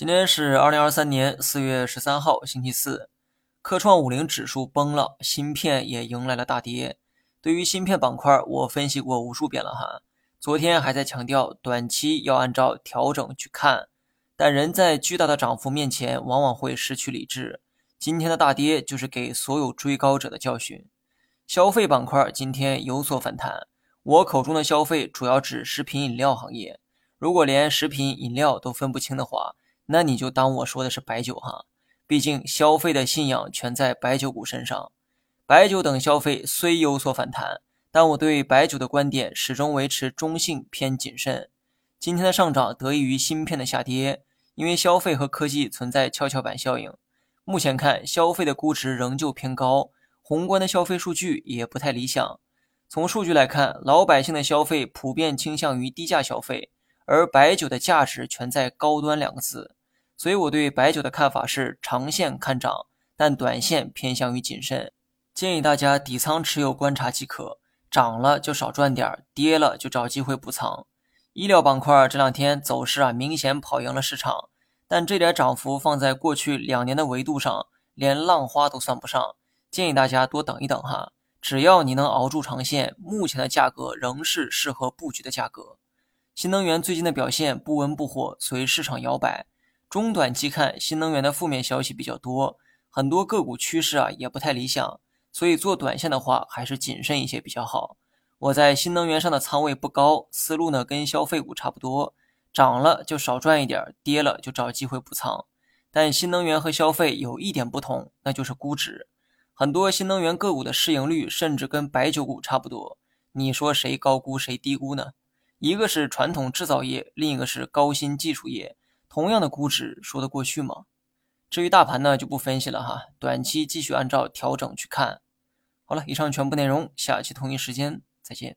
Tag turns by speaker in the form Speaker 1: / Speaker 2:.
Speaker 1: 今天是二零二三年四月十三号，星期四。科创五零指数崩了，芯片也迎来了大跌。对于芯片板块，我分析过无数遍了哈。昨天还在强调，短期要按照调整去看。但人在巨大的涨幅面前，往往会失去理智。今天的大跌就是给所有追高者的教训。消费板块今天有所反弹。我口中的消费，主要指食品饮料行业。如果连食品饮料都分不清的话，那你就当我说的是白酒哈。毕竟消费的信仰全在白酒股身上。白酒等消费虽有所反弹，但我对白酒的观点始终维持中性偏谨慎。今天的上涨得益于芯片的下跌。因为消费和科技存在跷跷板效应，目前看消费的估值仍旧偏高，宏观的消费数据也不太理想。从数据来看，老百姓的消费普遍倾向于低价消费，而白酒的价值全在高端两个字。所以我对白酒的看法是长线看涨，但短线偏向于谨慎，建议大家底仓持有观察即可，涨了就少赚点，跌了就找机会补仓。医疗板块这两天走势啊，明显跑赢了市场。但这点涨幅放在过去两年的维度上，连浪花都算不上。建议大家多等一等哈，只要你能熬住长线，目前的价格仍是适合布局的价格。新能源最近的表现不温不火，随市场摇摆。中短期看，新能源的负面消息比较多，很多个股趋势啊也不太理想，所以做短线的话还是谨慎一些比较好。我在新能源上的仓位不高，思路呢跟消费股差不多。涨了就少赚一点，跌了就找机会补仓。但新能源和消费有一点不同，那就是估值。很多新能源个股的市盈率甚至跟白酒股差不多。你说谁高估谁低估呢？一个是传统制造业，另一个是高新技术业，同样的估值说得过去吗？至于大盘呢，就不分析了哈。短期继续按照调整去看。好了，以上全部内容，下期同一时间再见。